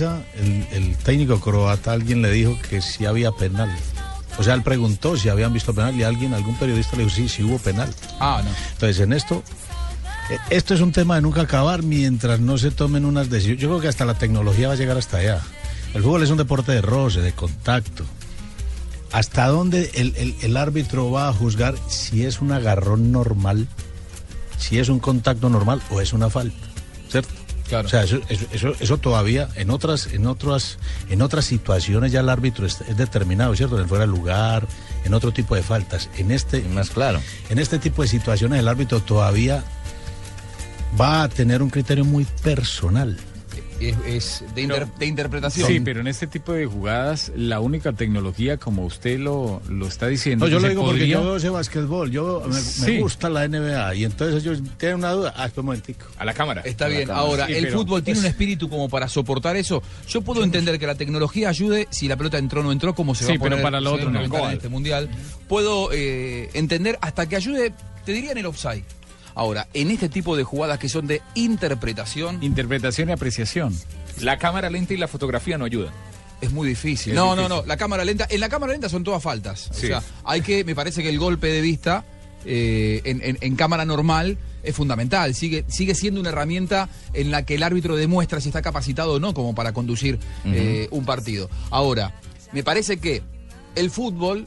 El, el técnico croata, alguien le dijo que sí había penal. O sea, él preguntó si habían visto penal y alguien, algún periodista le dijo sí, sí hubo penal. Ah, no. Entonces, en esto, eh, esto es un tema de nunca acabar mientras no se tomen unas decisiones. Yo creo que hasta la tecnología va a llegar hasta allá. El fútbol es un deporte de roce, de contacto. ¿Hasta dónde el, el- el árbitro va a juzgar si es un agarrón normal, si es un contacto normal o es una falta? Claro. O sea, eso, eso, eso, eso todavía en otras, en otras, en otras situaciones ya el árbitro es, es determinado, ¿cierto? En el fuera de lugar, en otro tipo de faltas. En este, Más claro. en este tipo de situaciones el árbitro todavía va a tener un criterio muy personal. Es, es de, inter- de interpretación. Sí, pero en este tipo de jugadas, la única tecnología, como usted lo, lo está diciendo, No, yo lo digo porque yo veo ese básquetbol, yo me, me Sí. gusta la NBA y entonces ellos tienen una duda. Ah, espera un momentico. A la cámara. Está bien. Ahora, Sí, ¿el pero fútbol tiene un espíritu como para soportar eso? Yo puedo entender que la tecnología ayude si la pelota entró o no entró, como se va Sí, a poner pero para lo va otro no. en este mundial. Puedo eh, entender hasta que ayude, te diría en el offside. Ahora, en este tipo de jugadas que son de interpretación, Interpretación y apreciación. La cámara lenta y la fotografía no ayudan. es muy difícil. Es no, difícil. no, no. La cámara lenta. En la cámara lenta son todas faltas. Sí. O sea, hay que. Me parece que el golpe de vista eh, en, en- en cámara normal es fundamental. Sigue, sigue siendo una herramienta en la que el árbitro demuestra si está capacitado o no como para conducir eh, un partido. Ahora, me parece que el fútbol,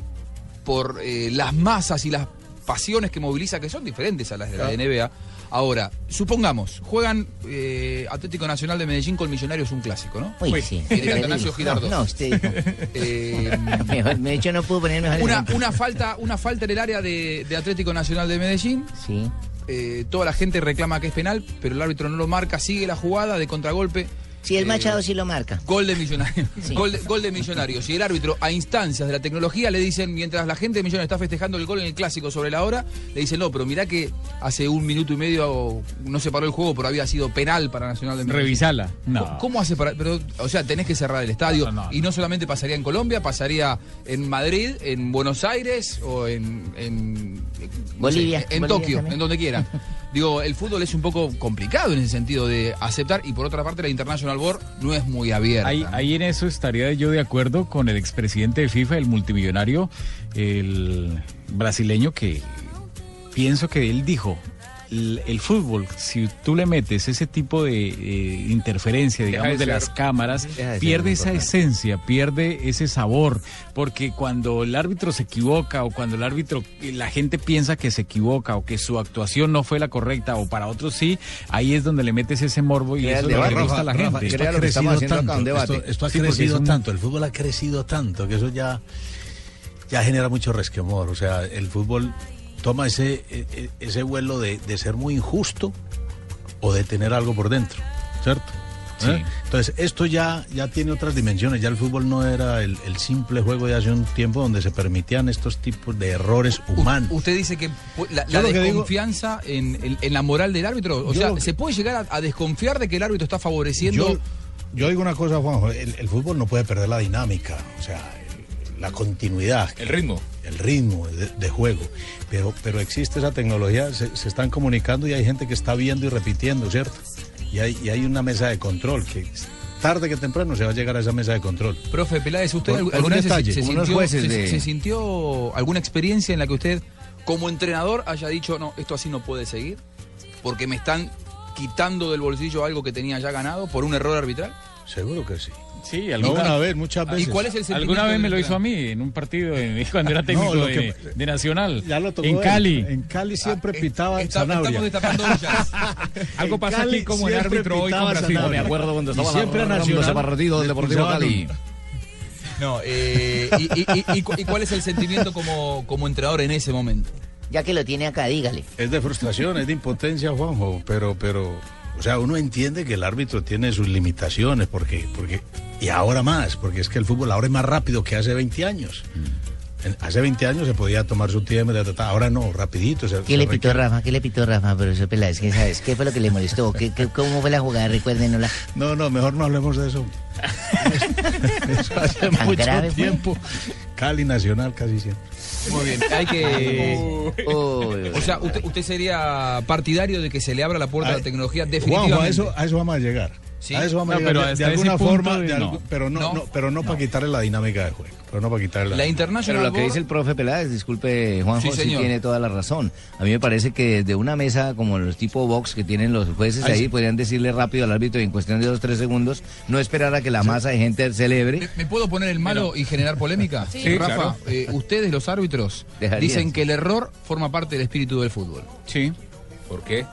por eh, las masas y las pasiones que moviliza, que son diferentes a las de la NBA. Ahora, supongamos, juegan eh, Atlético Nacional de Medellín con Millonarios un clásico, ¿no? Uy, sí. Atanasio. Girardot. No, no, usted dijo. Eh, Mejor, de hecho, no pudo poner mejor una, falta, una falta en el área de, de Atlético Nacional de Medellín. Sí. Eh, toda la gente reclama que es penal, pero el árbitro no lo marca, sigue la jugada de contragolpe. Sí, el Eh, Machado sí lo marca. Gol de Millonarios. Sí. Gol, de, gol de Millonarios. Y el árbitro, a instancias de la tecnología, le dicen, mientras la gente de Millonarios está festejando el gol en el clásico sobre la hora, le dicen, no, pero mirá que hace un minuto y medio no se paró el juego, pero había sido penal para Nacional de. Revisala. ¿Cómo- No. ¿Cómo hace para.? Pero, o sea, tenés que cerrar el estadio. No, no, no. Y no solamente pasaría en Colombia, pasaría en Madrid, en Buenos Aires o en. Bolivia, sé, en Bolivia Tokio, también. en donde quiera. Digo, el fútbol es un poco complicado en ese sentido de aceptar. Y por otra parte, la International Board no es muy abierta. Ahí, ahí en eso estaría yo de acuerdo con el expresidente de FIFA, el multimillonario, el brasileño, que pienso que él dijo, el, el fútbol, si tú le metes ese tipo de eh, interferencia, Deja digamos, de de, ser- las cámaras, Deja pierde esa esencia, pierde ese sabor, porque cuando el árbitro se equivoca o cuando el árbitro, la gente piensa que se equivoca o que su actuación no fue la correcta o para otros sí, ahí es donde le metes ese morbo y eso es lo que le gusta a la Rafa, gente. esto ha crecido acá, tanto, debate. Esto, esto ha Sí, crecido un- tanto, el fútbol ha crecido tanto que eso ya, ya genera mucho resquemor. O sea, el fútbol toma ese, e- e- ese vuelo de, de ser muy injusto o de tener algo por dentro, ¿cierto? Sí. ¿Eh? Entonces, esto ya, ya tiene otras dimensiones. Ya el fútbol no era el, el simple juego de hace un tiempo donde se permitían estos tipos de errores U- humanos. Usted dice que la, la lo que digo- desconfianza en, en- en la moral del árbitro, o sea, que- ¿se puede llegar a, a desconfiar de que el árbitro está favoreciendo? Yo, yo digo una cosa, Juanjo, el, el fútbol no puede perder la dinámica, o sea, el- la continuidad. El ritmo. El ritmo de, de juego. Pero, pero existe esa tecnología, se, se están comunicando y hay gente que está viendo y repitiendo, ¿cierto? Y hay, y hay una mesa de control que tarde que temprano se va a llegar a esa mesa de control. Profe Peláez, ¿usted Por- alguna un vez se- detalle, se, sintió, de- se sintió alguna experiencia en la que usted, como entrenador, haya dicho, no, esto así no puede seguir? Porque me están quitando del bolsillo algo que tenía ya ganado por un error arbitral. Seguro que sí. Sí, No alguna, una vez, muchas veces. ¿Y cuál es el sentimiento Alguna vez me lo hizo a mí en un partido de- cuando era técnico de, que- de Nacional. Ya lo tocó en él. Cali. En Cali siempre Ah, pitaba está- Sanabria. Algo En pasa Cali aquí como el árbitro hoy con Brasil. Sanabria. Me acuerdo cuando Y estaba siempre Nacional ese partido del Deportivo Cali. No, eh, y, y- y- y cu- y cuál es el sentimiento como, como entrenador en ese momento? Ya que lo tiene acá, dígale. Es de frustración, es de impotencia, Juanjo, pero, pero, o sea, uno entiende que el árbitro tiene sus limitaciones, porque, porque, y ahora más, porque es que el fútbol ahora es más rápido que hace 20 años. En- Hace 20 años se podía tomar su tiempo, ahora no, rapidito. se- ¿Qué se le pitó requiere- Rafa? ¿Qué le pitó Rafa, profesor Peláez? ¿Qué sabes? ¿Qué fue lo que le molestó? ¿Qué, qué- cómo fue la jugada? Recuérdenosla. No, no, mejor no hablemos de eso. eso hace ¿Tan mucho fue? tiempo. Cali Nacional casi siempre. Muy bien, hay que... O sea, usted, usted sería partidario de que se le abra la puerta a la tecnología definitivamente. Juanjo, a eso, a eso vamos a llegar. Sí. A eso vamos a No, llegar pero de- de, alguna forma, de- de no. algu- pero no, No. no, pero no, para quitarle la dinámica de juego. Pero no para quitarle La Pero International lo que dice el profe Peláez, disculpe Juanjo, Sí, sí, señor. tiene toda la razón. A mí me parece que desde una mesa como los tipo box que tienen los jueces Ahí ahí, sí. podrían decirle rápido al árbitro y en cuestión de dos tres segundos, no esperar a que la masa de gente celebre. ¿Me, me puedo poner el malo y generar polémica? Sí, Rafa, claro. eh, ustedes, los árbitros, dicen que el error forma parte del espíritu del fútbol. Sí. ¿Por qué?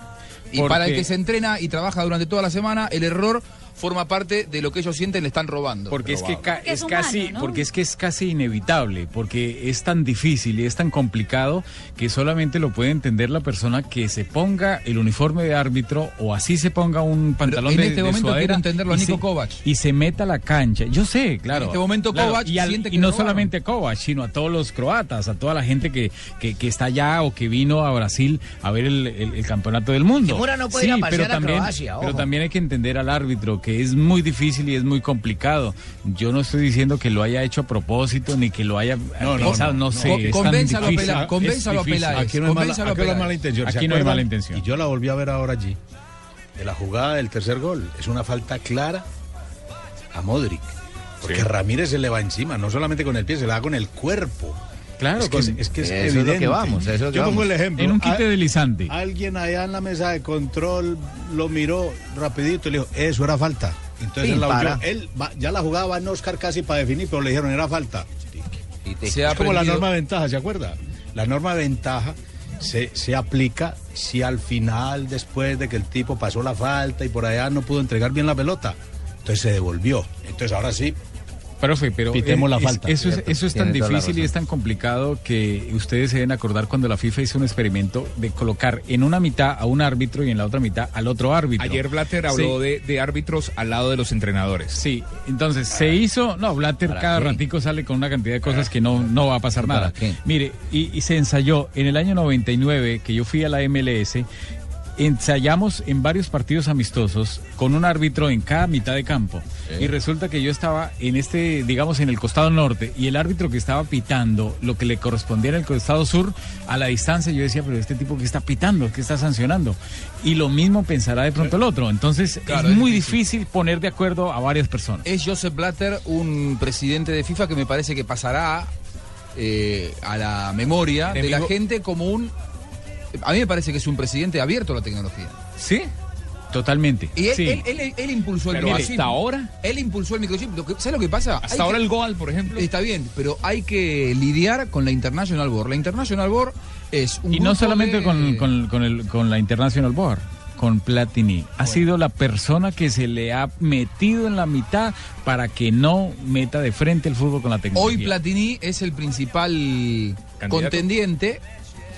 Y Porque- para el que se entrena y trabaja durante toda la semana, el error forma parte de lo que ellos sienten le están robando. Porque es que ca- es casi, porque es que es casi inevitable, porque es tan difícil y es tan complicado que solamente lo puede entender la persona que se ponga el uniforme de árbitro o así se ponga un pantalón en de, este de momento sudadera quiero entenderlo a Nico se- Kovac. y se meta a la cancha. Yo sé, claro. En este momento claro, Kovac y, al- siente que y no robaron. solamente Kovac, sino a todos los croatas, a toda la gente que, que, que está allá o que vino a Brasil a ver el, el- el campeonato del mundo. Que Mura no puede ir a pasear a Croacia, pero también hay que entender al árbitro que es muy difícil y es muy complicado. Yo no estoy diciendo que lo haya hecho a propósito ni que lo haya No, no, pensado, no, no, sé. no. tan Convénzalo a Es convénzalo a. Peláez. Aquí no hay mala, aquí no hay Peláez. mala intención. ¿se Aquí no hay mala intención. Y yo la volví a ver ahora allí. De la jugada del tercer gol. Es una falta clara a Modric. Porque Sí. Ramírez se le va encima, no solamente con el pie, se le va con el cuerpo. Claro, es que, es, con- es que es Eso es lo evidente. que vamos, eso es lo que Yo pongo el ejemplo. en un quite deslizante. Alguien allá en la mesa de control lo miró rapidito y le dijo, eso era falta. Entonces él, la. Él ya la jugada va en Oscar casi para definir, pero le dijeron, era falta. Y te- Se ha Es como la norma de ventaja, ¿se acuerda? La norma de ventaja se, se aplica si al final, después de que el tipo pasó la falta y por allá no pudo entregar bien la pelota, entonces se devolvió. Entonces ahora sí, Profe, pero Pitemos la es- falta, eso, es, eso es tan la difícil y es tan complicado que ustedes se deben acordar cuando la FIFA hizo un experimento de colocar en una mitad a un árbitro y en la otra mitad al otro árbitro. Ayer Blatter Sí. habló de, de árbitros al lado de los entrenadores. Sí, entonces se hizo, no, Blatter ¿Para cada qué? ratico sale con una cantidad de cosas que no, no va a pasar ¿Para nada. qué? Mire, y, y se ensayó en el año 99 que yo fui a la MLS, ensayamos en varios partidos amistosos con un árbitro en cada mitad de campo. Y resulta que yo estaba en este, digamos, en el costado norte y el árbitro que estaba pitando lo que le correspondía en el costado sur, a la distancia yo decía, pero este tipo que está pitando, que está sancionando. Y lo mismo pensará de pronto el otro. Entonces Claro, es es muy difícil. difícil poner de acuerdo a varias personas. Es Joseph Blatter, un presidente de FIFA que me parece que pasará eh, a la memoria de la gente como un... A mí me parece que es un presidente abierto a la tecnología. Sí, totalmente. Y él, sí. él- él- él impulsó el microchip. hasta ahora, Él impulsó el microchip. Lo que- ¿Sabes lo que pasa? hasta Hay ahora que- el Goal, por ejemplo. Está bien, pero hay que lidiar con la International Board. La International Board es un y no solamente de- con, con- con el- con la International Board, con Platini. Ha sido la persona que se le ha metido en la mitad para que no meta de frente el fútbol con la tecnología. Hoy Platini es el principal Candidato. contendiente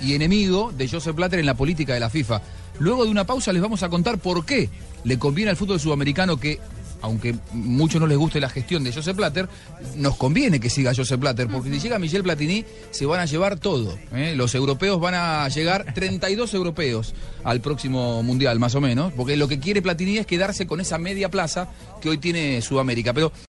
y enemigo de Joseph Blatter en la política de la FIFA. Luego de una pausa les vamos a contar por qué le conviene al fútbol sudamericano que, aunque muchos no les guste la gestión de Joseph Blatter, nos conviene que siga Joseph Blatter, porque si llega Michel Platini se van a llevar todo. ¿eh? Los europeos van a llegar 32 europeos al próximo mundial, más o menos, porque lo que quiere Platini es quedarse con esa media plaza que hoy tiene Sudamérica. Pero